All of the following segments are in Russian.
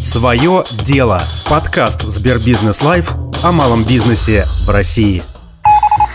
Свое дело. Подкаст Сбербизнес Live о малом бизнесе в России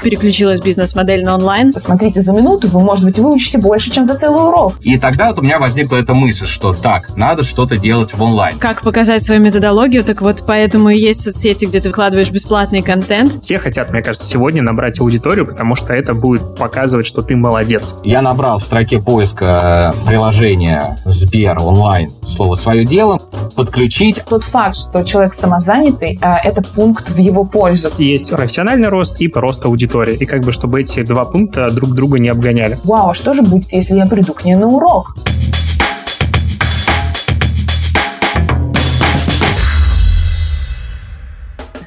переключилась бизнес-модель на онлайн. Посмотрите за минуту, вы, может быть, выучите больше, чем за целый урок. И тогда вот у меня возникла эта мысль, что так, надо что-то делать в онлайн. Как показать свою методологию, так вот поэтому и есть соцсети, где ты выкладываешь бесплатный контент. Все хотят, мне кажется, сегодня набрать аудиторию, потому что это будет показывать, что ты молодец. Я набрал в строке поиска э, приложения Сбер онлайн слово «свое дело», подключить. Тот факт, что человек самозанятый, э, это пункт в его пользу. Есть профессиональный рост и рост аудитории. И как бы, чтобы эти два пункта друг друга не обгоняли. Вау, а что же будет, если я приду к ней на урок?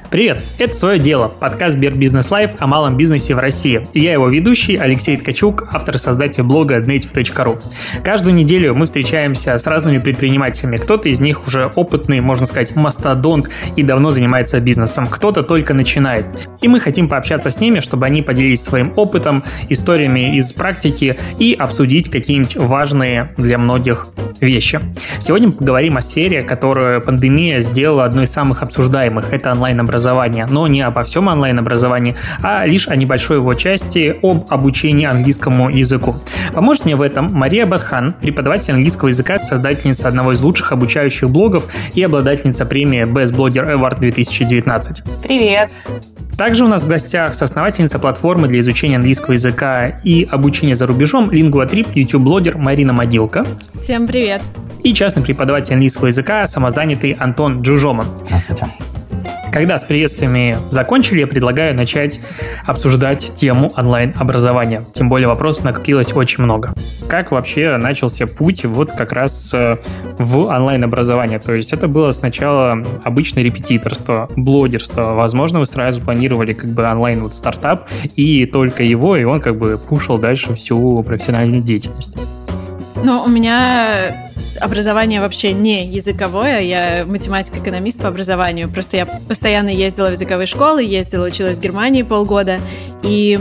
Привет, это «Свое дело» – подкаст Сбербизнес Live о малом бизнесе в России. И я его ведущий Алексей Ткачук, автор и создатель блога dnative.ru. Каждую неделю мы встречаемся с разными предпринимателями. Кто-то из них уже опытный, можно сказать, мастодонт и давно занимается бизнесом. Кто-то только начинает. И мы хотим пообщаться с ними, чтобы они поделились своим опытом, историями из практики и обсудить какие-нибудь важные для многих вещи. Сегодня мы поговорим о сфере, которую пандемия сделала одной из самых обсуждаемых. Это онлайн-образование образования, но не обо всем онлайн-образовании, а лишь о небольшой его части об обучении английскому языку. Поможет мне в этом Мария Батхан, преподаватель английского языка, создательница одного из лучших обучающих блогов и обладательница премии Best Blogger Award 2019. Привет! Также у нас в гостях соосновательница платформы для изучения английского языка и обучения за рубежом LinguaTrip, YouTube-блогер Марина Могилка. Всем привет! И частный преподаватель английского языка, самозанятый Антон Джужоман. Здравствуйте. Когда с приветствиями закончили, я предлагаю начать обсуждать тему онлайн-образования. Тем более вопросов накопилось очень много. Как вообще начался путь вот как раз э, в онлайн-образование? То есть это было сначала обычное репетиторство, блогерство. Возможно, вы сразу планировали как бы онлайн вот стартап и только его, и он как бы пушил дальше всю профессиональную деятельность. Ну, у меня образование вообще не языковое, я математик-экономист по образованию, просто я постоянно ездила в языковые школы, ездила, училась в Германии полгода и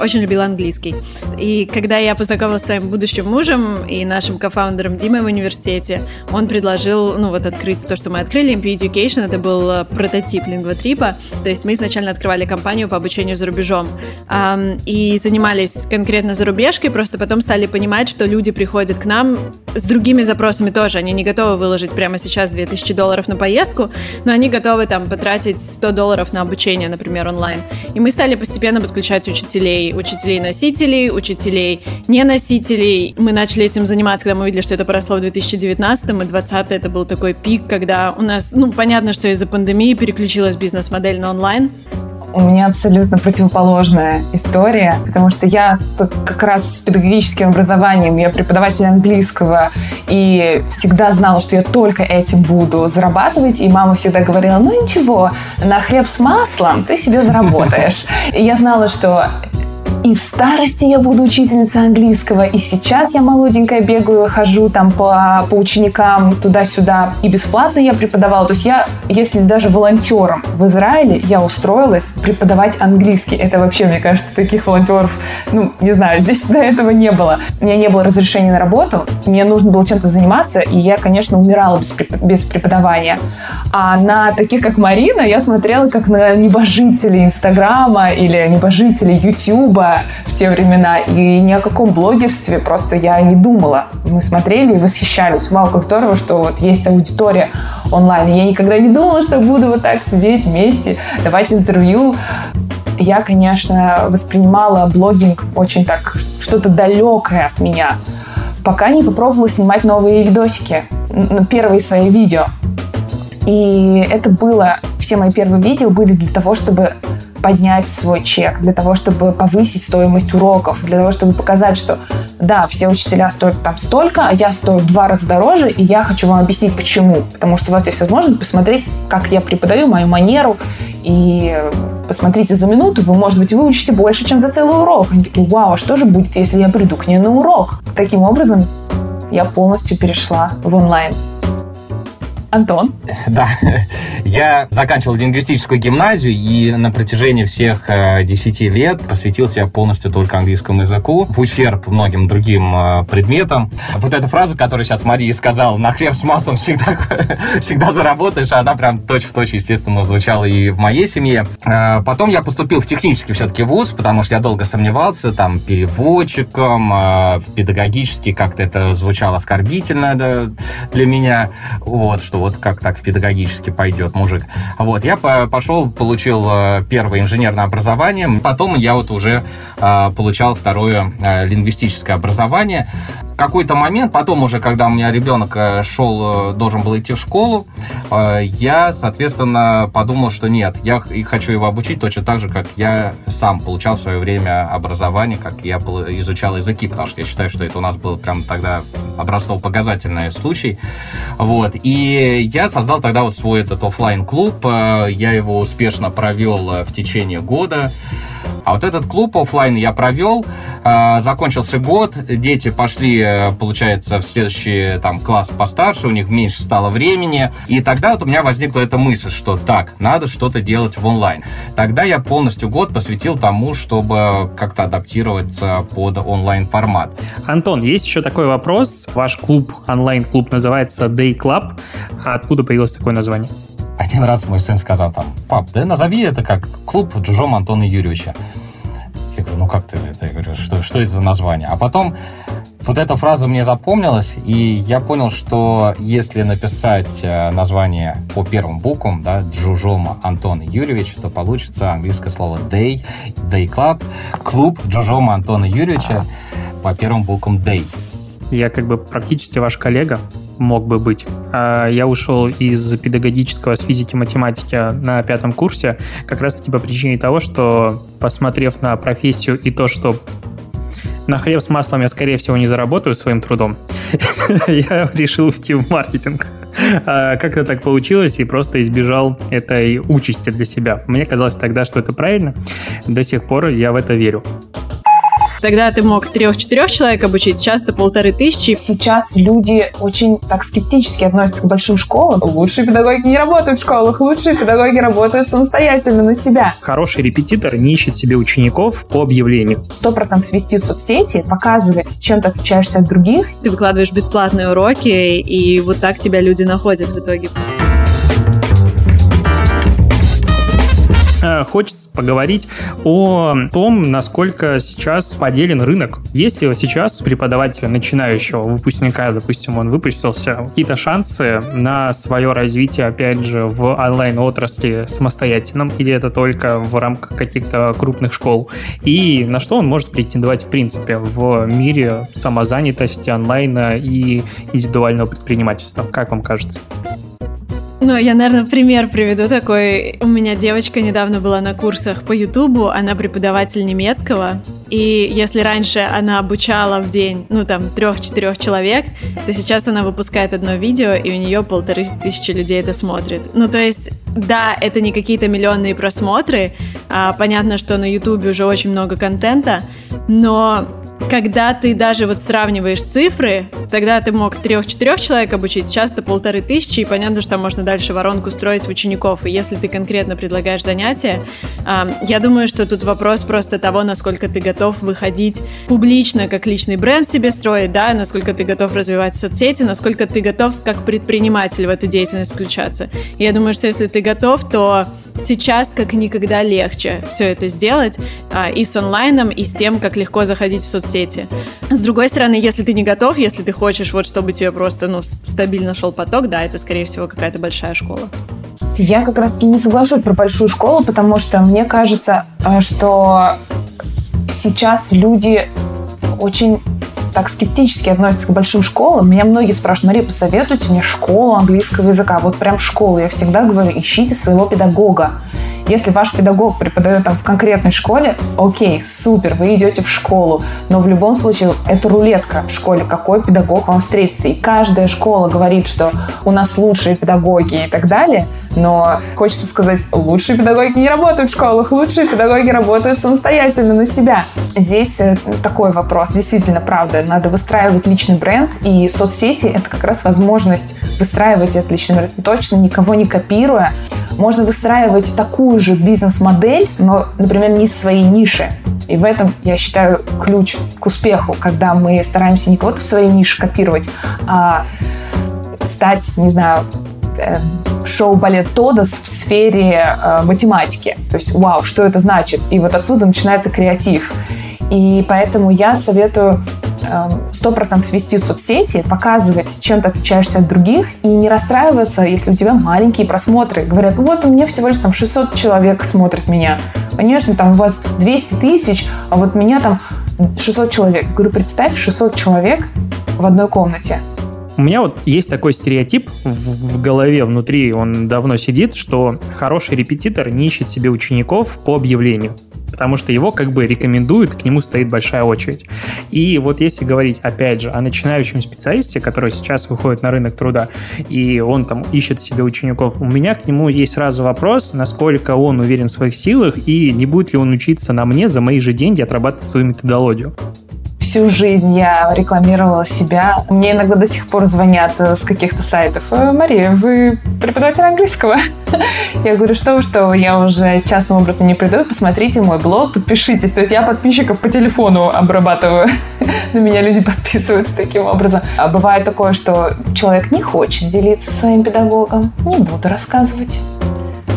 очень любила английский. И когда я познакомилась с своим будущим мужем и нашим кофаундером Димой в университете, он предложил, ну вот, открыть то, что мы открыли, MP Education, это был э, прототип лингвотрипа, то есть мы изначально открывали компанию по обучению за рубежом и занимались конкретно зарубежкой, просто потом стали понимать, что люди приходят к нам с другими запросами вопросами тоже. Они не готовы выложить прямо сейчас 2000 долларов на поездку, но они готовы там потратить 100 долларов на обучение, например, онлайн. И мы стали постепенно подключать учителей, учителей-носителей, учителей не-носителей. Мы начали этим заниматься, когда мы увидели, что это поросло в 2019 и 2020 это был такой пик, когда у нас, ну, понятно, что из-за пандемии переключилась бизнес-модель на онлайн, у меня абсолютно противоположная история, потому что я как раз с педагогическим образованием, я преподаватель английского, и всегда знала, что я только этим буду зарабатывать, и мама всегда говорила, ну ничего, на хлеб с маслом ты себе заработаешь. И я знала, что и в старости я буду учительницей английского, и сейчас я молоденькая бегаю, хожу там по, по ученикам туда-сюда, и бесплатно я преподавала. То есть я, если даже волонтером в Израиле, я устроилась преподавать английский. Это вообще, мне кажется, таких волонтеров, ну, не знаю, здесь до этого не было. У меня не было разрешения на работу, мне нужно было чем-то заниматься, и я, конечно, умирала без, без преподавания. А на таких, как Марина, я смотрела как на небожителей Инстаграма или небожителей В те времена. И ни о каком блогерстве просто я не думала. Мы смотрели и восхищались. Вау, как здорово, что вот есть аудитория онлайн. И я никогда не думала, что буду вот так сидеть вместе, давать интервью. Я, конечно, воспринимала блогинг очень так, что-то далекое от меня, пока не попробовала снимать новые видосики, первые свои видео. И это было, все мои первые видео были для того, чтобы поднять свой чек, для того, чтобы повысить стоимость уроков, для того, чтобы показать, что да, все учителя стоят там столько, а я стою в два раза дороже, и я хочу вам объяснить, почему. Потому что у вас есть возможность посмотреть, как я преподаю, мою манеру, и посмотрите за минуту, вы, может быть, выучите больше, чем за целый урок. Они такие, вау, а что же будет, если я приду к ней на урок? Таким образом, я полностью перешла в онлайн. Антон? Да. Я заканчивал лингвистическую гимназию и на протяжении всех э, 10 лет посвятил себя полностью только английскому языку, в ущерб многим другим э, предметам. Вот эта фраза, которую сейчас Мария сказала, на хлеб с маслом всегда, всегда заработаешь, она прям точь-в-точь, естественно, звучала и в моей семье. Э, потом я поступил в технический все-таки вуз, потому что я долго сомневался, там, переводчиком, э, педагогически как-то это звучало оскорбительно для меня, вот, что вот как так в педагогически пойдет мужик. Вот, я по пошел, получил э, первое инженерное образование, потом я вот уже э, получал второе э, лингвистическое образование. Какой-то момент, потом уже, когда у меня ребенок э, шел, э, должен был идти в школу, э, я, соответственно, подумал, что нет, я хочу его обучить точно так же, как я сам получал в свое время образование, как я изучал языки, потому что я считаю, что это у нас был прям тогда образцово-показательный случай. Вот. И я создал тогда вот свой этот оффлайн клуб Я его успешно провел в течение года. А вот этот клуб оффлайн я провел, э, закончился год, дети пошли, э, получается, в следующий там класс постарше, у них меньше стало времени, и тогда вот у меня возникла эта мысль, что так, надо что-то делать в онлайн. Тогда я полностью год посвятил тому, чтобы как-то адаптироваться под онлайн формат. Антон, есть еще такой вопрос. Ваш клуб, онлайн-клуб называется Day Club. А Откуда появилось такое название? Один раз мой сын сказал там, пап, да назови это как клуб Джужома Антона Юрьевича. Я говорю, ну как ты это? Я говорю, что, что это за название? А потом вот эта фраза мне запомнилась, и я понял, что если написать э, название по первым буквам, да, Джужома Антона Юрьевич, то получится английское слово day, day club, клуб Джужома Антона Юрьевича по первым буквам day. Я как бы практически ваш коллега, мог бы быть. А Я ушел из педагогического с физики математики на пятом курсе как раз-таки по причине того, что, посмотрев на профессию и то, что на хлеб с маслом я, скорее всего, не заработаю своим трудом, я решил уйти в маркетинг. А Как-то так получилось и просто избежал этой участи для себя. Мне казалось тогда, что это правильно. До сих пор я в это верю. Тогда ты мог трех-четырех человек обучить, сейчас это полторы тысячи. Сейчас люди очень так скептически относятся к большим школам. Лучшие педагоги не работают в школах, лучшие педагоги работают самостоятельно на себя. Хороший репетитор не ищет себе учеников по объявлению. Сто процентов вести соцсети, показывать, чем ты отличаешься от других. Ты выкладываешь бесплатные уроки, и вот так тебя люди находят в итоге. Хочется поговорить о том, насколько сейчас поделен рынок. Есть ли сейчас преподавателя начинающего выпускника, допустим, он выпустился, какие-то шансы на свое развитие, опять же, в онлайн-отрасли самостоятельном, или это только в рамках каких-то крупных школ? И на что он может претендовать, в принципе, в мире самозанятости, онлайна и индивидуального предпринимательства? Как вам кажется? Ну, я, наверное, пример приведу такой. У меня девочка недавно была на курсах по Ютубу, она преподаватель немецкого, и если раньше она обучала в день, ну, там, трех-четырех человек, то сейчас она выпускает одно видео, и у нее полторы тысячи людей это смотрит. Ну, то есть, да, это не какие-то миллионные просмотры, а, понятно, что на Ютубе уже очень много контента, но когда ты даже вот сравниваешь цифры, тогда ты мог трех-четырех человек обучить, сейчас это полторы тысячи, и понятно, что там можно дальше воронку строить в учеников. И если ты конкретно предлагаешь занятия, я думаю, что тут вопрос просто того, насколько ты готов выходить публично, как личный бренд себе строить, да, насколько ты готов развивать соцсети, насколько ты готов как предприниматель в эту деятельность включаться. Я думаю, что если ты готов, то сейчас как никогда легче все это сделать а, и с онлайном, и с тем, как легко заходить в соцсети. С другой стороны, если ты не готов, если ты хочешь, вот чтобы тебе просто ну, стабильно шел поток, да, это, скорее всего, какая-то большая школа. Я как раз-таки не соглашусь про большую школу, потому что мне кажется, э, что сейчас люди очень так скептически относятся к большим школам. Меня многие спрашивают, Мария, посоветуйте мне школу английского языка. Вот прям школу. Я всегда говорю, ищите своего педагога. Если ваш педагог преподает там в конкретной школе, окей, супер, вы идете в школу, но в любом случае это рулетка в школе, какой педагог вам встретится. И каждая школа говорит, что у нас лучшие педагоги и так далее, но хочется сказать, лучшие педагоги не работают в школах, лучшие педагоги работают самостоятельно на себя. Здесь э, такой вопрос, действительно, правда, надо выстраивать личный бренд, и соцсети — это как раз возможность выстраивать этот личный бренд, точно никого не копируя. Можно выстраивать такую же бизнес-модель, но, например, не своей ниши. И в этом, я считаю, ключ к успеху, когда мы стараемся не кого-то в своей нише копировать, а стать, не знаю, э, шоу-балет Тодос в сфере э, математики. То есть, вау, что это значит? И вот отсюда начинается креатив. И поэтому я советую эм, сто процентов вести соцсети, показывать, чем ты отличаешься от других, и не расстраиваться, если у тебя маленькие просмотры. Говорят, вот у меня всего лишь там 600 человек смотрит меня. Конечно, там у вас 200 тысяч, а вот меня там 600 человек. Говорю, представь, 600 человек в одной комнате. У меня вот есть такой стереотип в, в голове, внутри он давно сидит, что хороший репетитор не ищет себе учеников по объявлению потому что его как бы рекомендуют, к нему стоит большая очередь. И вот если говорить, опять же, о начинающем специалисте, который сейчас выходит на рынок труда, и он там ищет себе учеников, у меня к нему есть сразу вопрос, насколько он уверен в своих силах, и не будет ли он учиться на мне за мои же деньги отрабатывать свою методологию всю жизнь я рекламировала себя. Мне иногда до сих пор звонят э, с каких-то сайтов. «Э, Мария, вы преподаватель английского? Я говорю, что вы, что я уже частным образом не приду. Посмотрите мой блог, подпишитесь. То есть я подписчиков по телефону обрабатываю. На меня люди подписываются таким образом. А бывает такое, что человек не хочет делиться своим педагогом. Не буду рассказывать.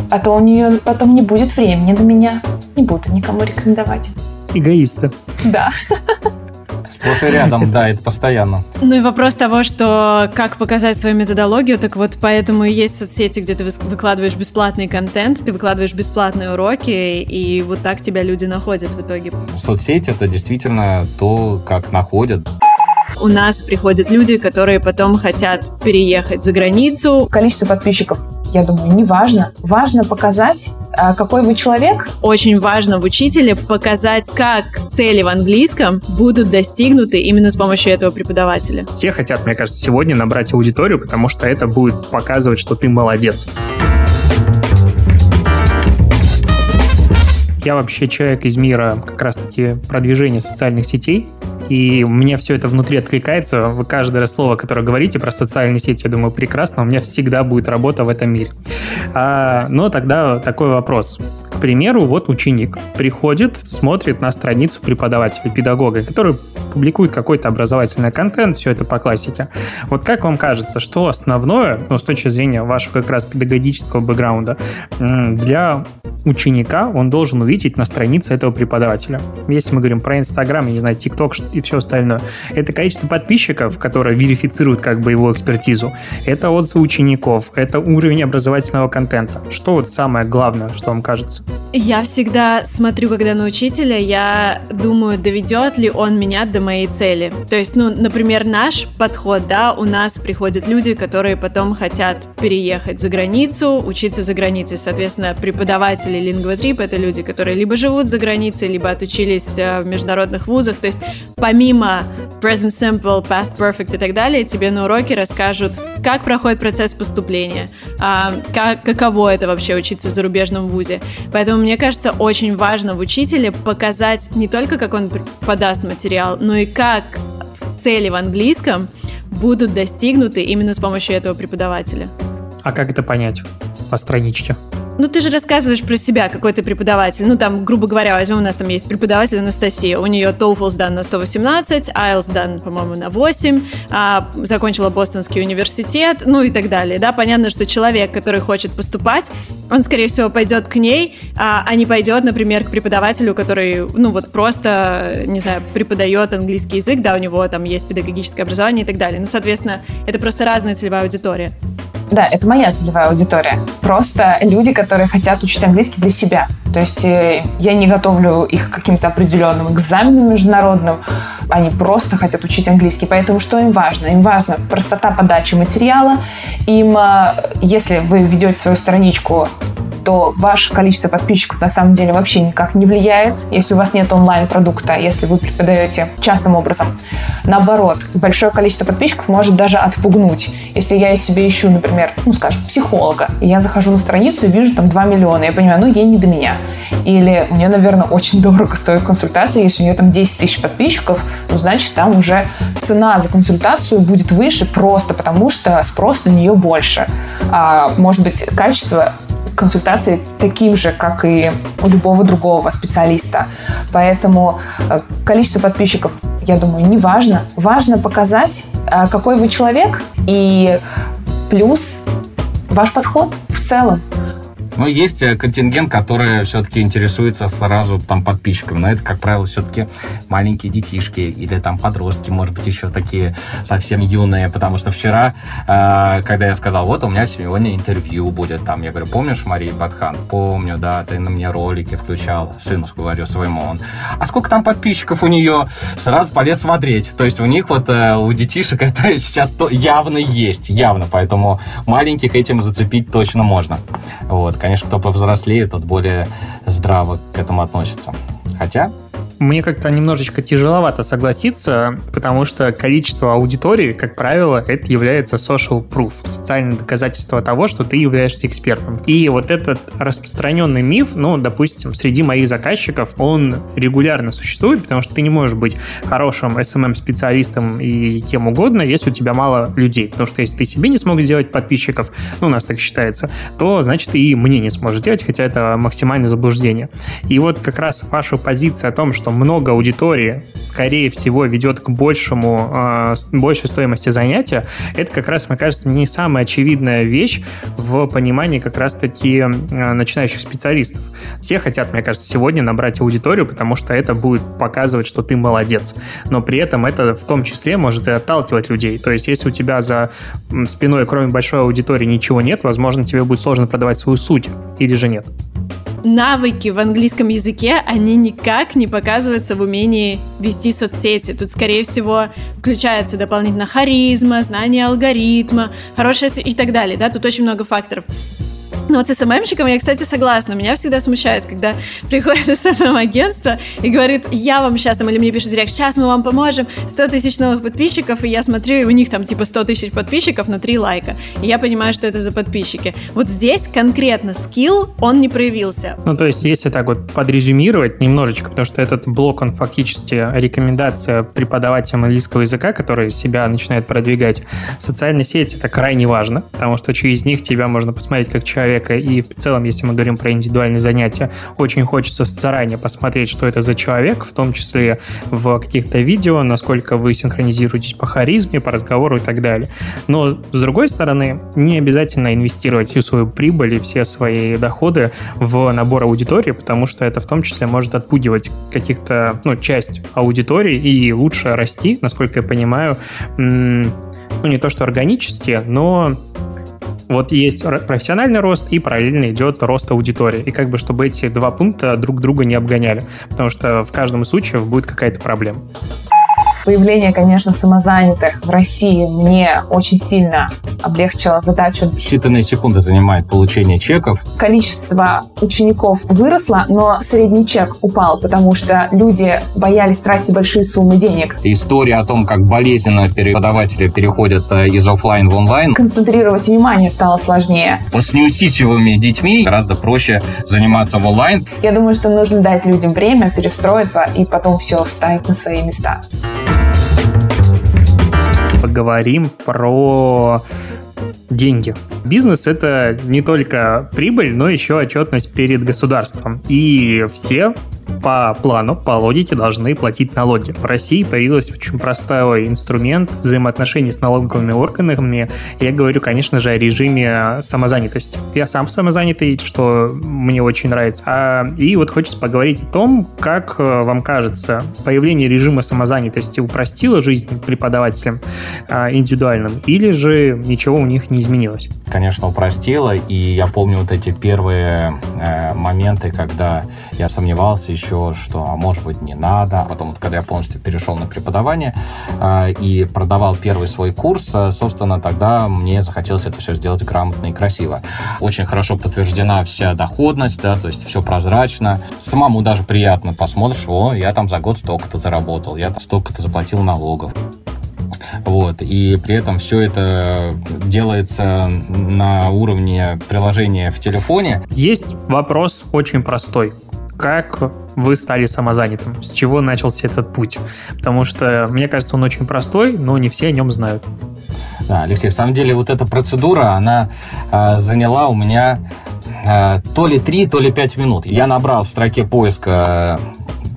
А то у нее потом не будет времени на меня. Не буду никому рекомендовать. Эгоисты. Да. Сплошь и рядом, да, это постоянно. Ну и вопрос того, что как показать свою методологию, так вот поэтому и есть соцсети, где ты выкладываешь бесплатный контент, ты выкладываешь бесплатные уроки, и вот так тебя люди находят в итоге. Соцсети — это действительно то, как находят. У нас приходят люди, которые потом хотят переехать за границу. Количество подписчиков я думаю, не важно. Важно показать, какой вы человек. Очень важно в учителе показать, как цели в английском будут достигнуты именно с помощью этого преподавателя. Все хотят, мне кажется, сегодня набрать аудиторию, потому что это будет показывать, что ты молодец. Я вообще человек из мира как раз-таки продвижения социальных сетей и мне все это внутри откликается. Вы каждое слово, которое говорите про социальные сети, я думаю, прекрасно, у меня всегда будет работа в этом мире. А, но тогда такой вопрос. К примеру, вот ученик приходит, смотрит на страницу преподавателя, педагога, который публикует какой-то образовательный контент, все это по классике. Вот как вам кажется, что основное, ну, с точки зрения вашего как раз педагогического бэкграунда, для ученика он должен увидеть на странице этого преподавателя? Если мы говорим про Инстаграм, я не знаю, ТикТок и все остальное, это количество подписчиков, которые верифицируют как бы его экспертизу, это отзывы учеников, это уровень образовательного контента. Что вот самое главное, что вам кажется? Я всегда смотрю, когда на учителя, я думаю, доведет ли он меня до моей цели. То есть, ну, например, наш подход, да, у нас приходят люди, которые потом хотят переехать за границу, учиться за границей. Соответственно, преподаватели лингвотрип — это люди, которые либо живут за границей, либо отучились э, в международных вузах. То есть, помимо present simple, past perfect и так далее, тебе на уроке расскажут, как проходит процесс поступления, а, как, каково это вообще учиться в зарубежном вузе. Поэтому, мне кажется, очень важно в учителе показать не только, как он подаст материал, но и как цели в английском будут достигнуты именно с помощью этого преподавателя. А как это понять по страничке? Ну, ты же рассказываешь про себя, какой ты преподаватель. Ну, там, грубо говоря, возьмем, у нас там есть преподаватель Анастасия. У нее TOEFL сдан на 118, IELTS сдан, по-моему, на 8, а, закончила Бостонский университет, ну и так далее. Да, понятно, что человек, который хочет поступать, он, скорее всего, пойдет к ней, а, а не пойдет, например, к преподавателю, который, ну, вот просто, не знаю, преподает английский язык, да, у него там есть педагогическое образование и так далее. Ну, соответственно, это просто разная целевая аудитория. Да, это моя целевая аудитория. Просто люди, которые хотят учить английский для себя. То есть э, я не готовлю их к каким-то определенным экзаменам международным. Они просто хотят учить английский. Поэтому что им важно? Им важна простота подачи материала. Им, э, если вы ведете свою страничку то ваше количество подписчиков на самом деле вообще никак не влияет, если у вас нет онлайн-продукта, если вы преподаете частным образом. Наоборот, большое количество подписчиков может даже отпугнуть. Если я себе ищу, например, ну, скажем, психолога, и я захожу на страницу и вижу там 2 миллиона, я понимаю, ну, ей не до меня. Или у нее, наверное, очень дорого стоит консультация, если у нее там 10 тысяч подписчиков, ну, значит, там уже цена за консультацию будет выше просто потому, что спрос на нее больше. А, может быть, качество консультации таким же, как и у любого другого специалиста. Поэтому э, количество подписчиков, я думаю, не важно. Важно показать, э, какой вы человек и плюс ваш подход в целом. Но есть э, контингент, который все-таки интересуется сразу там подписчиками. Но это, как правило, все-таки маленькие детишки или там подростки, может быть, еще такие совсем юные. Потому что вчера, э, когда я сказал, вот у меня сегодня интервью будет там, я говорю, помнишь Мария Батхан? Помню, да, ты на мне ролики включал. Сыну говорю своему он. А сколько там подписчиков у нее? Сразу полез смотреть. То есть у них вот, э, у детишек это сейчас явно есть, явно. Поэтому маленьких этим зацепить точно можно. Вот. Конечно, кто повзрослее, тот более здраво к этому относится. Хотя мне как-то немножечко тяжеловато согласиться, потому что количество аудитории, как правило, это является social proof, социальное доказательство того, что ты являешься экспертом. И вот этот распространенный миф, ну, допустим, среди моих заказчиков, он регулярно существует, потому что ты не можешь быть хорошим SMM-специалистом и кем угодно, если у тебя мало людей. Потому что если ты себе не смог сделать подписчиков, ну, у нас так считается, то, значит, и мне не сможешь сделать, хотя это максимальное заблуждение. И вот как раз ваша позиция о том, что много аудитории, скорее всего, ведет к большему, э, большей стоимости занятия, это как раз, мне кажется, не самая очевидная вещь в понимании как раз-таки э, начинающих специалистов. Все хотят, мне кажется, сегодня набрать аудиторию, потому что это будет показывать, что ты молодец. Но при этом это в том числе может и отталкивать людей. То есть, если у тебя за спиной, кроме большой аудитории, ничего нет, возможно, тебе будет сложно продавать свою суть. Или же нет навыки в английском языке, они никак не показываются в умении вести соцсети. Тут, скорее всего, включается дополнительно харизма, знание алгоритма, хорошая и так далее. Да? Тут очень много факторов. Ну вот с СММщиком я, кстати, согласна. Меня всегда смущает, когда приходит СММ-агентство и говорит, я вам сейчас, или мне пишет директ, сейчас мы вам поможем, 100 тысяч новых подписчиков, и я смотрю, и у них там типа 100 тысяч подписчиков на 3 лайка. И я понимаю, что это за подписчики. Вот здесь конкретно скилл, он не проявился. Ну, то есть, если так вот подрезюмировать немножечко, потому что этот блок, он фактически рекомендация преподавателям английского языка, который себя начинает продвигать. Социальные сети — это крайне важно, потому что через них тебя можно посмотреть как человек человека, и в целом, если мы говорим про индивидуальные занятия, очень хочется заранее посмотреть, что это за человек, в том числе в каких-то видео, насколько вы синхронизируетесь по харизме, по разговору и так далее. Но, с другой стороны, не обязательно инвестировать всю свою прибыль и все свои доходы в набор аудитории, потому что это в том числе может отпугивать каких-то, ну, часть аудитории и лучше расти, насколько я понимаю, ну, не то что органически, но вот есть профессиональный рост и параллельно идет рост аудитории. И как бы чтобы эти два пункта друг друга не обгоняли. Потому что в каждом из случаев будет какая-то проблема. Появление, конечно, самозанятых в России мне очень сильно облегчило задачу. Считанные секунды занимает получение чеков. Количество учеников выросло, но средний чек упал, потому что люди боялись тратить большие суммы денег. История о том, как болезненно преподаватели переходят э, из офлайн в онлайн. Концентрировать внимание стало сложнее. С неусидчивыми детьми гораздо проще заниматься в онлайн. Я думаю, что нужно дать людям время перестроиться и потом все вставить на свои места поговорим про деньги. Бизнес — это не только прибыль, но еще отчетность перед государством. И все по плану, по логике должны платить налоги. В России появился очень простой инструмент взаимоотношений с налоговыми органами. Я говорю, конечно же, о режиме самозанятости. Я сам самозанятый, что мне очень нравится. А, и вот хочется поговорить о том, как э, вам кажется, появление режима самозанятости упростило жизнь преподавателям а, индивидуальным, или же ничего у них не изменилось? Конечно, упростило. И я помню вот эти первые э, моменты, когда я сомневался еще, что, а может быть, не надо. А потом, вот, когда я полностью перешел на преподавание э, и продавал первый свой курс, э, собственно, тогда мне захотелось это все сделать грамотно и красиво. Очень хорошо подтверждена вся доходность, да, то есть все прозрачно. Самому даже приятно посмотришь, о, я там за год столько-то заработал, я столько-то заплатил налогов. Вот. И при этом все это делается на уровне приложения в телефоне. Есть вопрос очень простой. Как вы стали самозанятым? С чего начался этот путь? Потому что, мне кажется, он очень простой, но не все о нем знают. Да, Алексей, в самом деле вот эта процедура, она э, заняла у меня э, то ли 3, то ли 5 минут. Я набрал в строке поиска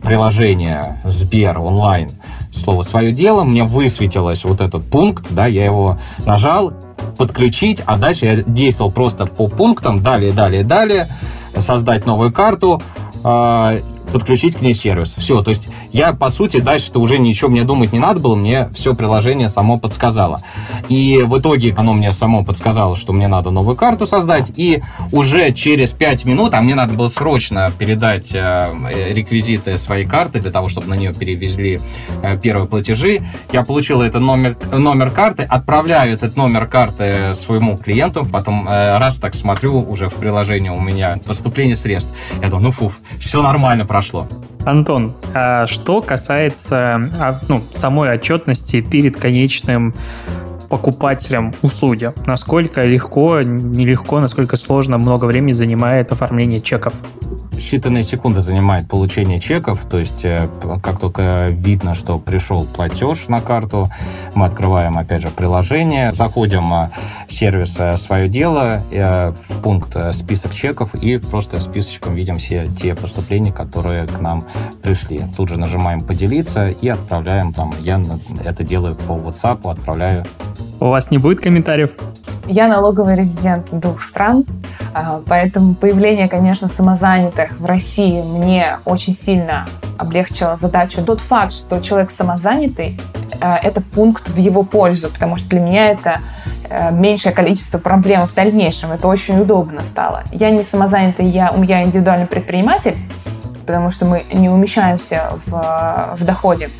приложения Сбер онлайн слово «свое дело», мне высветилось вот этот пункт, да, я его нажал, подключить, а дальше я действовал просто по пунктам, далее, далее, далее, создать новую карту, а, подключить к ней сервис. Все, то есть я, по сути, дальше-то уже ничего мне думать не надо было, мне все приложение само подсказало. И в итоге оно мне само подсказало, что мне надо новую карту создать, и уже через 5 минут, а мне надо было срочно передать э, реквизиты своей карты для того, чтобы на нее перевезли э, первые платежи, я получил этот номер, номер карты, отправляю этот номер карты своему клиенту, потом э, раз так смотрю уже в приложении у меня поступление средств. Я думаю, ну фуф, все нормально прошло. Антон, а что касается а, ну, самой отчетности перед конечным покупателям услуги? Насколько легко, нелегко, насколько сложно, много времени занимает оформление чеков? Считанные секунды занимает получение чеков, то есть э, как только видно, что пришел платеж на карту, мы открываем, опять же, приложение, заходим в сервис э, «Свое дело», э, в пункт «Список чеков» и просто списочком видим все те поступления, которые к нам пришли. Тут же нажимаем «Поделиться» и отправляем там, я это делаю по WhatsApp, отправляю. У вас не будет комментариев? Я налоговый резидент двух стран, а, поэтому появление, конечно, самозанятых в России мне очень сильно облегчило задачу. Тот факт, что человек самозанятый, а, это пункт в его пользу, потому что для меня это э, меньшее количество проблем в дальнейшем. Это очень удобно стало. Я не самозанятый, я, я индивидуальный предприниматель, потому что мы не умещаемся в, в доходе.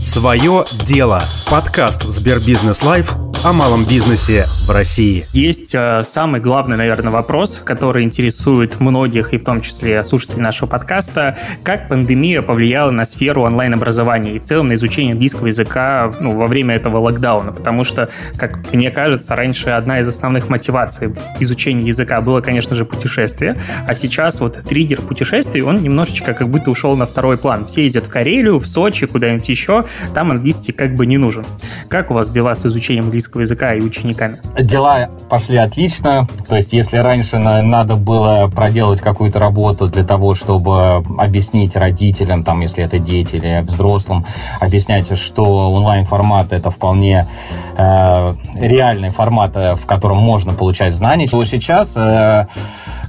Свое дело. Подкаст Сбербизнес Live о малом бизнесе в России. Есть э, самый главный, наверное, вопрос, который интересует многих, и в том числе слушателей нашего подкаста. Как пандемия повлияла на сферу онлайн-образования и в целом на изучение английского языка ну, во время этого локдауна? Потому что, как мне кажется, раньше одна из основных мотиваций изучения языка было, конечно же, путешествие, а сейчас вот триггер путешествий, он немножечко как будто ушел на второй план. Все ездят в Карелию, в Сочи, куда-нибудь еще, там английский как бы не нужен. Как у вас дела с изучением английского английского языка и учениками? Дела пошли отлично. То есть, если раньше надо было проделать какую-то работу для того, чтобы объяснить родителям, там, если это дети или взрослым, объяснять, что онлайн-формат это вполне э, реальный формат, э, в котором можно получать знания, то сейчас э,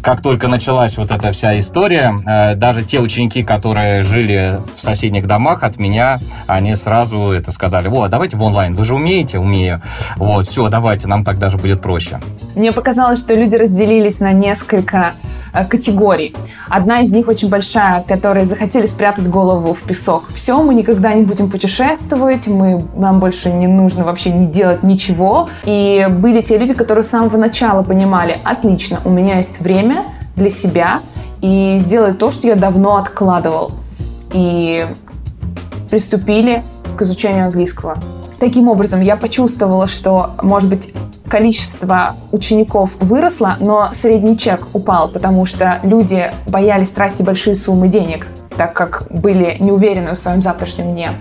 как только началась вот эта вся история, э, даже те ученики, которые жили в соседних домах от меня, они сразу это сказали, вот, давайте в онлайн, вы же умеете? Умею. Вот, все, давайте, нам так даже будет проще. Мне показалось, что люди разделились на несколько категорий. Одна из них очень большая, которые захотели спрятать голову в песок. Все, мы никогда не будем путешествовать, мы, нам больше не нужно вообще не делать ничего. И были те люди, которые с самого начала понимали, отлично, у меня есть время для себя и сделать то, что я давно откладывал. И приступили к изучению английского. Таким образом, я почувствовала, что, может быть, количество учеников выросло, но средний чек упал, потому что люди боялись тратить большие суммы денег, так как были не уверены в своем завтрашнем дне.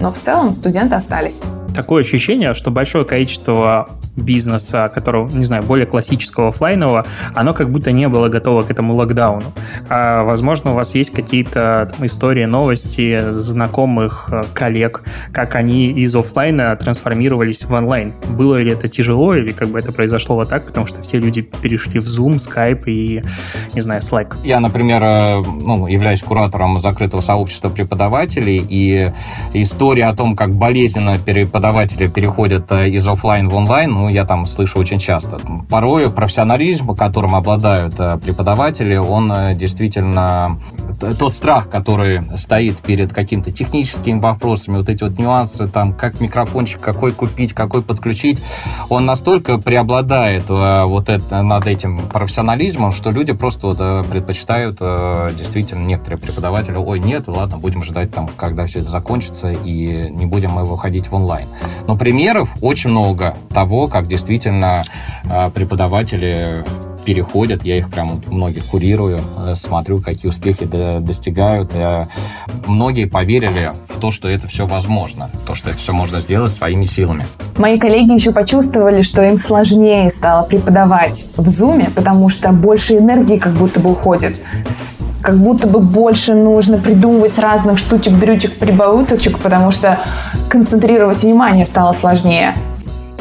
Но в целом студенты остались. Такое ощущение, что большое количество бизнеса, которого, не знаю, более классического офлайнового, оно как будто не было готово к этому локдауну. А, возможно, у вас есть какие-то там, истории, новости знакомых э, коллег, как они из офлайна трансформировались в онлайн. Было ли это тяжело или как бы это произошло вот так, потому что все люди перешли в Zoom, Skype и, не знаю, Slack? Я, например, э, ну, являюсь куратором закрытого сообщества преподавателей, и история о том, как болезненно преподаватели переходят э, из офлайн в онлайн, ну, ну, я там слышу очень часто. Порой профессионализм, которым обладают э, преподаватели, он э, действительно тот страх, который стоит перед каким-то техническими вопросами, вот эти вот нюансы, там, как микрофончик, какой купить, какой подключить, он настолько преобладает вот это, над этим профессионализмом, что люди просто вот предпочитают действительно некоторые преподаватели, ой, нет, ладно, будем ждать там, когда все это закончится, и не будем мы выходить в онлайн. Но примеров очень много того, как действительно а, преподаватели переходят, я их прям многих курирую, э, смотрю, какие успехи достигают. Э, многие поверили в то, что это все возможно, то, что это все можно сделать своими силами. Мои коллеги еще почувствовали, что им сложнее стало преподавать в Zoom, потому что больше энергии как будто бы уходит как будто бы больше нужно придумывать разных штучек, брючек, прибауточек, потому что концентрировать внимание стало сложнее.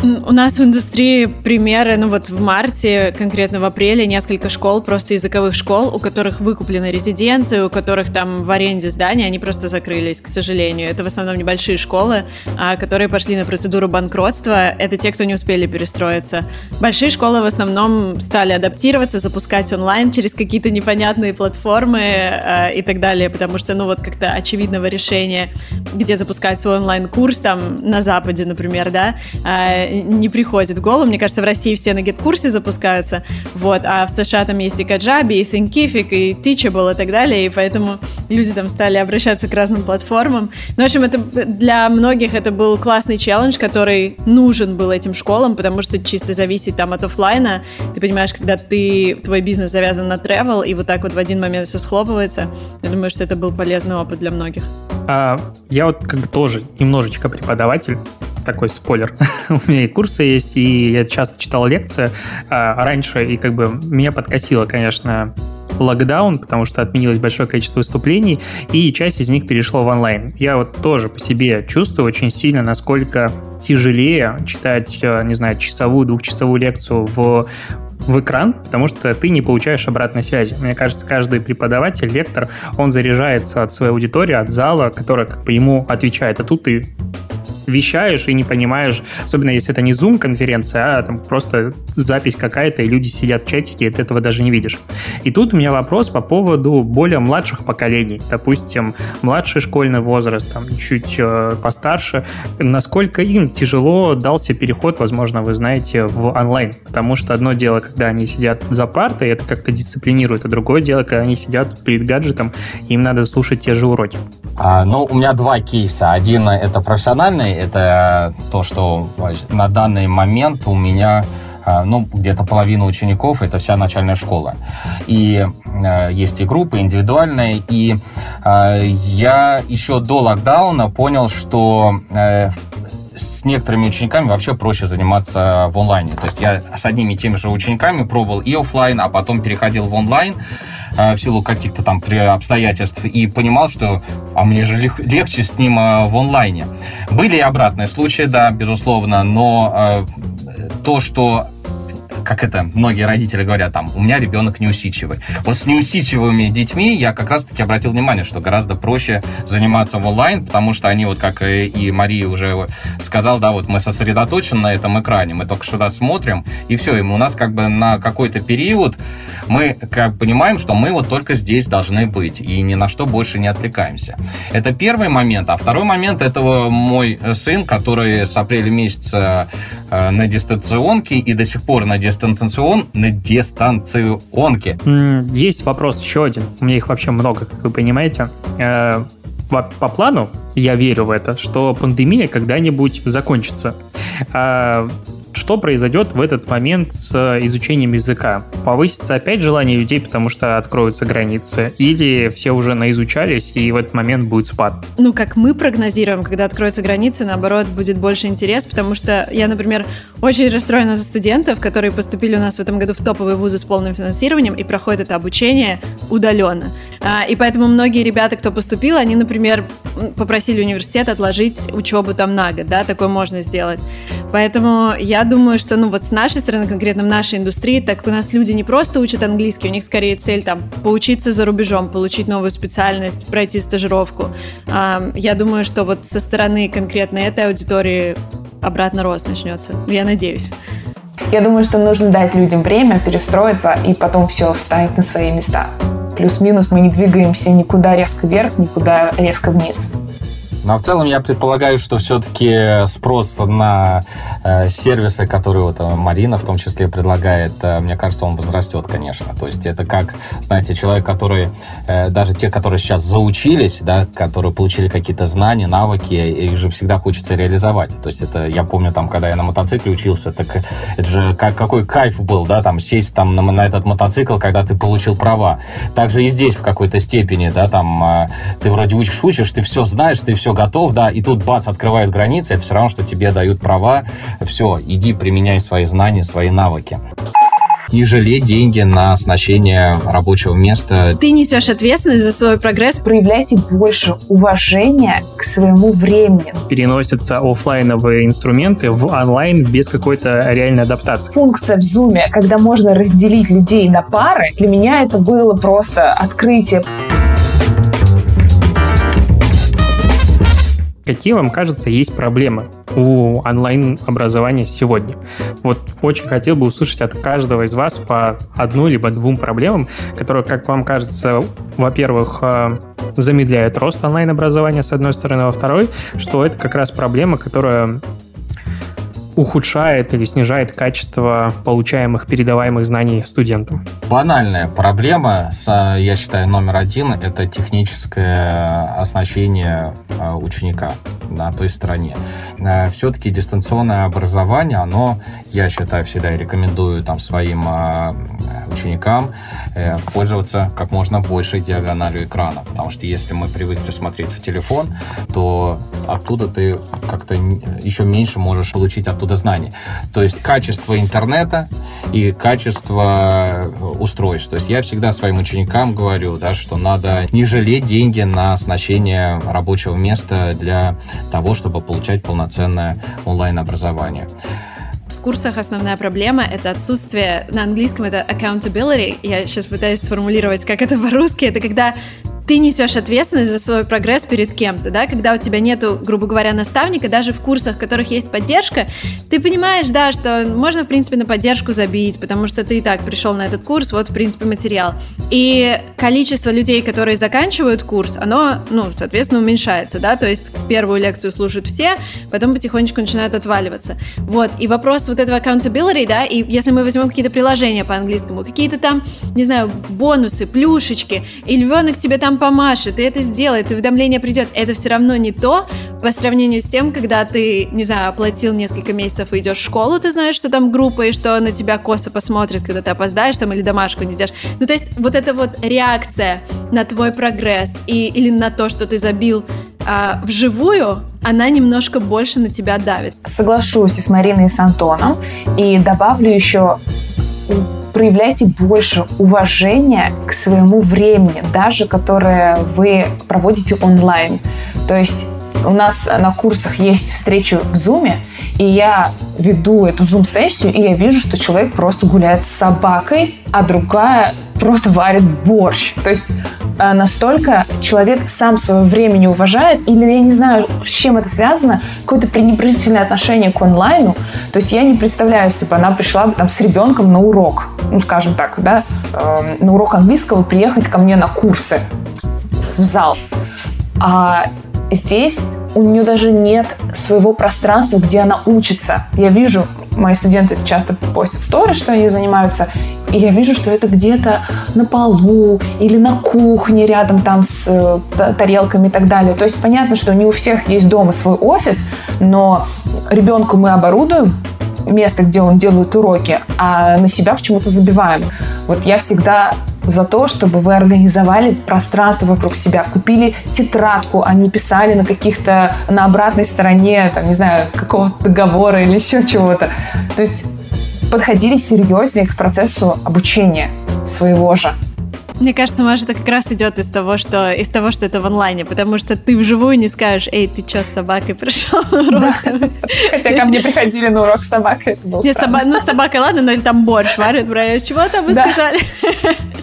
У нас в индустрии примеры, ну вот в марте, конкретно в апреле, несколько школ, просто языковых школ, у которых выкуплены резиденции, у которых там в аренде здания, они просто закрылись, к сожалению. Это в основном небольшие школы, а, которые пошли на процедуру банкротства. Это те, кто не успели перестроиться. Большие школы в основном стали адаптироваться, запускать онлайн через какие-то непонятные платформы а, и так далее, потому что, ну вот как-то очевидного решения, где запускать свой онлайн-курс, там на Западе, например, да, не приходит в голову. Мне кажется, в России все на гид-курсе запускаются, вот, а в США там есть и Kajabi, и Thinkific, и Teachable и так далее, и поэтому люди там стали обращаться к разным платформам. Ну, в общем, это для многих это был классный челлендж, который нужен был этим школам, потому что чисто зависит там от офлайна. Ты понимаешь, когда ты, твой бизнес завязан на travel, и вот так вот в один момент все схлопывается, я думаю, что это был полезный опыт для многих. А, я вот как тоже немножечко преподаватель, такой спойлер. У меня и курсы есть, и я часто читал лекции а, раньше, и как бы меня подкосило, конечно, локдаун, потому что отменилось большое количество выступлений, и часть из них перешло в онлайн. Я вот тоже по себе чувствую очень сильно, насколько тяжелее читать, э, не знаю, часовую, двухчасовую лекцию в в экран, потому что ты не получаешь обратной связи. Мне кажется, каждый преподаватель, лектор, он заряжается от своей аудитории, от зала, которая как бы ему отвечает. А тут ты вещаешь и не понимаешь, особенно если это не Zoom-конференция, а там просто запись какая-то, и люди сидят в чатике, и ты этого даже не видишь. И тут у меня вопрос по поводу более младших поколений. Допустим, младший школьный возраст, там, чуть э, постарше. Насколько им тяжело дался переход, возможно, вы знаете, в онлайн? Потому что одно дело, когда они сидят за партой, это как-то дисциплинирует, а другое дело, когда они сидят перед гаджетом, им надо слушать те же уроки. А, ну, у меня два кейса. Один — это профессиональный, это то, что на данный момент у меня а, ну, где-то половина учеников, это вся начальная школа. И э, есть и группы индивидуальные, и э, я еще до локдауна понял, что э, с некоторыми учениками вообще проще заниматься в онлайне. То есть я с одними и теми же учениками пробовал и офлайн, а потом переходил в онлайн э, в силу каких-то там обстоятельств и понимал, что а мне же легче с ним э, в онлайне. Были и обратные случаи, да, безусловно, но э, то, что как это многие родители говорят, там, у меня ребенок неусидчивый. Вот с неусидчивыми детьми я как раз-таки обратил внимание, что гораздо проще заниматься в онлайн, потому что они, вот как и Мария уже сказал, да, вот мы сосредоточены на этом экране, мы только сюда смотрим, и все, и у нас как бы на какой-то период мы как понимаем, что мы вот только здесь должны быть, и ни на что больше не отвлекаемся. Это первый момент. А второй момент, это мой сын, который с апреля месяца э, на дистанционке и до сих пор на дистанционке дистанцион, на дистанционке. Есть вопрос еще один. У меня их вообще много, как вы понимаете. Э, по, по плану, я верю в это, что пандемия когда-нибудь закончится. Что произойдет в этот момент с изучением языка? Повысится опять желание людей, потому что откроются границы? Или все уже наизучались, и в этот момент будет спад? Ну, как мы прогнозируем, когда откроются границы, наоборот, будет больше интерес, потому что я, например, очень расстроена за студентов, которые поступили у нас в этом году в топовые вузы с полным финансированием и проходят это обучение удаленно. А, и поэтому многие ребята, кто поступил, они, например, попросили университет отложить учебу там на год, да, такое можно сделать. Поэтому я думаю, что, ну, вот с нашей стороны, конкретно в нашей индустрии, так как у нас люди не просто учат английский, у них скорее цель там поучиться за рубежом, получить новую специальность, пройти стажировку. Я думаю, что вот со стороны конкретно этой аудитории обратно рост начнется. Я надеюсь. Я думаю, что нужно дать людям время перестроиться и потом все встанет на свои места. Плюс-минус мы не двигаемся никуда резко вверх, никуда резко вниз. Но в целом я предполагаю, что все-таки спрос на э, сервисы, которые вот э, Марина в том числе предлагает, э, мне кажется, он возрастет, конечно. То есть это как, знаете, человек, который, э, даже те, которые сейчас заучились, да, которые получили какие-то знания, навыки, их же всегда хочется реализовать. То есть это, я помню, там, когда я на мотоцикле учился, так это же как, какой кайф был, да, там, сесть там на, на этот мотоцикл, когда ты получил права. Также и здесь в какой-то степени, да, там, э, ты вроде учишь, учишь, ты все знаешь, ты все готов, да, и тут бац, открывают границы, это все равно, что тебе дают права, все, иди, применяй свои знания, свои навыки не жалеть деньги на оснащение рабочего места. Ты несешь ответственность за свой прогресс. Проявляйте больше уважения к своему времени. Переносятся офлайновые инструменты в онлайн без какой-то реальной адаптации. Функция в Zoom, когда можно разделить людей на пары, для меня это было просто открытие. Какие вам кажется есть проблемы у онлайн-образования сегодня? Вот очень хотел бы услышать от каждого из вас по одной либо двум проблемам, которые, как вам кажется, во-первых, э, замедляют рост онлайн-образования, с одной стороны, а во второй, что это как раз проблема, которая ухудшает или снижает качество получаемых, передаваемых знаний студентам? Банальная проблема, я считаю, номер один – это техническое оснащение э, ученика на той стороне. Э, Все-таки дистанционное образование, оно, я считаю, всегда рекомендую там своим э, ученикам пользоваться как можно большей диагональю экрана, потому что если мы привыкли смотреть в телефон, то оттуда ты как-то еще меньше можешь получить оттуда знаний. То есть качество интернета и качество устройств. То есть я всегда своим ученикам говорю, да, что надо не жалеть деньги на оснащение рабочего места для того, чтобы получать полноценное онлайн-образование в курсах основная проблема — это отсутствие, на английском это accountability, я сейчас пытаюсь сформулировать, как это по-русски, это когда ты несешь ответственность за свой прогресс перед кем-то, да, когда у тебя нету, грубо говоря, наставника, даже в курсах, в которых есть поддержка, ты понимаешь, да, что можно, в принципе, на поддержку забить, потому что ты и так пришел на этот курс, вот, в принципе, материал. И количество людей, которые заканчивают курс, оно, ну, соответственно, уменьшается, да, то есть первую лекцию слушают все, потом потихонечку начинают отваливаться. Вот, и вопрос вот этого accountability, да, и если мы возьмем какие-то приложения по английскому, какие-то там, не знаю, бонусы, плюшечки, и львенок тебе там помашет, и это сделает, и уведомление придет. Это все равно не то по сравнению с тем, когда ты, не знаю, оплатил несколько месяцев и идешь в школу, ты знаешь, что там группа, и что на тебя косо посмотрит, когда ты опоздаешь там или домашку не сделаешь. Ну, то есть вот эта вот реакция на твой прогресс и, или на то, что ты забил а, вживую, она немножко больше на тебя давит. Соглашусь и с Мариной, и с Антоном. И добавлю еще проявляйте больше уважения к своему времени, даже которое вы проводите онлайн. То есть у нас на курсах есть встречи в Zoom, и я веду эту Zoom-сессию, и я вижу, что человек просто гуляет с собакой, а другая просто варит борщ. То есть настолько человек сам свое время не уважает, или я не знаю, с чем это связано, какое-то пренебрежительное отношение к онлайну. То есть я не представляю себе, она пришла бы там с ребенком на урок, ну, скажем так, да, э, на урок английского приехать ко мне на курсы в зал. А здесь у нее даже нет своего пространства, где она учится. Я вижу, мои студенты часто постят стори, что они занимаются, и я вижу, что это где-то на полу или на кухне рядом там с э, тарелками и так далее. То есть понятно, что не у всех есть дома свой офис, но ребенку мы оборудуем место, где он делает уроки, а на себя почему-то забиваем. Вот я всегда за то, чтобы вы организовали пространство вокруг себя, купили тетрадку, а не писали на каких-то, на обратной стороне, там, не знаю, какого-то договора или еще чего-то. То есть подходили серьезнее к процессу обучения своего же. Мне кажется, Маша, это как раз идет из того, что из того, что это в онлайне, потому что ты вживую не скажешь, эй, ты что, с собакой пришел на урок? Хотя ко мне приходили на урок с собакой, это было Не, соба... ну, собака, ладно, но там борщ варят, братья. Чего там вы сказали?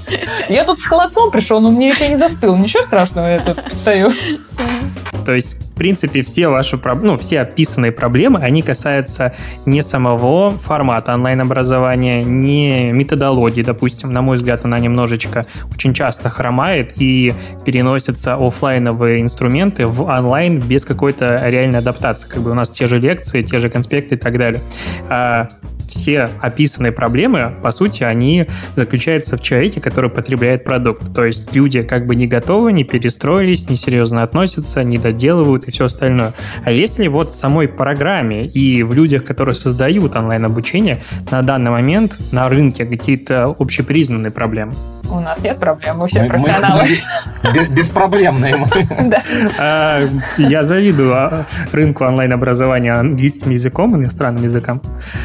Я тут с холодцом пришел, но мне еще не застыл. Ничего страшного, я тут стою. То есть в принципе, все ваши, ну, все описанные проблемы, они касаются не самого формата онлайн-образования, не методологии, допустим. На мой взгляд, она немножечко очень часто хромает и переносятся офлайновые инструменты в онлайн без какой-то реальной адаптации. Как бы у нас те же лекции, те же конспекты и так далее. Все описанные проблемы, по сути, они заключаются в человеке, который потребляет продукт. То есть люди как бы не готовы, не перестроились, несерьезно относятся, не доделывают и все остальное. А если вот в самой программе и в людях, которые создают онлайн-обучение, на данный момент на рынке какие-то общепризнанные проблемы? У нас нет проблем, мы все мы, профессионалы. Мы, беспроблемные мы. А, я завидую а, рынку онлайн-образования английским языком, иностранным языкам.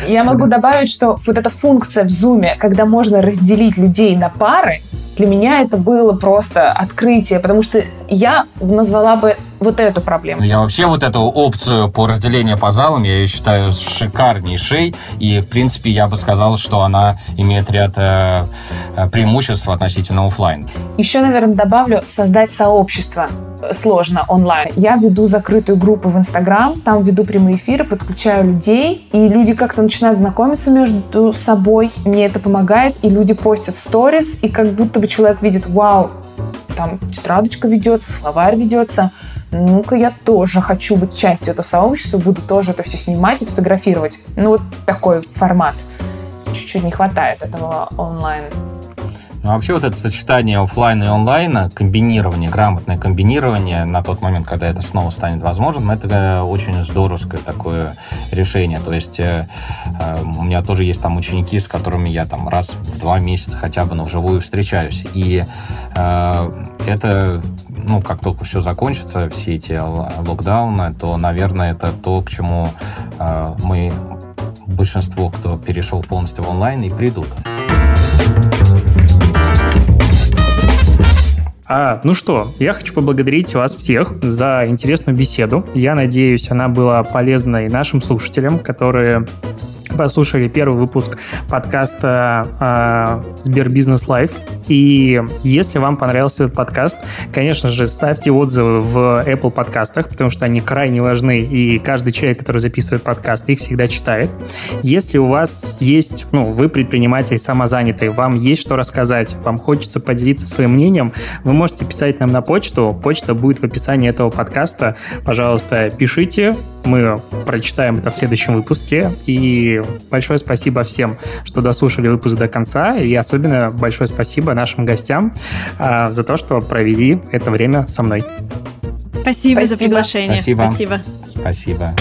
Я могу добавить, что вот эта функция в Zoom, когда можно разделить людей на пары, для меня это было просто открытие, потому что я назвала бы вот эту проблему. Я вообще вот эту опцию по разделению по залам, я ее считаю шикарнейшей, и, в принципе, я бы сказал, что она имеет ряд э, преимуществ относительно офлайн. Еще, наверное, добавлю создать сообщество сложно онлайн. Я веду закрытую группу в Инстаграм, там веду прямые эфиры, подключаю людей, и люди как-то начинают знакомиться между собой. Мне это помогает, и люди постят сторис, и как будто бы человек видит, вау, там тетрадочка ведется, словарь ведется. Ну-ка, я тоже хочу быть частью этого сообщества, буду тоже это все снимать и фотографировать. Ну, вот такой формат. Чуть-чуть не хватает этого онлайн ну, вообще вот это сочетание офлайна и онлайна, комбинирование, грамотное комбинирование на тот момент, когда это снова станет возможным, это э, очень здоровское такое решение. То есть э, э, у меня тоже есть там ученики, с которыми я там раз в два месяца хотя бы, но вживую встречаюсь. И э, это ну, как только все закончится, все эти локдауны, то, наверное, это то, к чему э, мы, большинство, кто перешел полностью в онлайн, и придут. А, ну что, я хочу поблагодарить вас всех за интересную беседу. Я надеюсь, она была полезной нашим слушателям, которые послушали первый выпуск подкаста э, Сбербизнес Live. И если вам понравился этот подкаст, конечно же, ставьте отзывы в Apple подкастах, потому что они крайне важны, и каждый человек, который записывает подкаст, их всегда читает. Если у вас есть, ну, вы предприниматель самозанятый, вам есть что рассказать, вам хочется поделиться своим мнением, вы можете писать нам на почту. Почта будет в описании этого подкаста. Пожалуйста, пишите, мы прочитаем это в следующем выпуске. И большое спасибо всем, что дослушали выпуск до конца. И особенно большое спасибо нашим гостям а, за то, что провели это время со мной. Спасибо, спасибо. за приглашение. Спасибо. Спасибо. спасибо.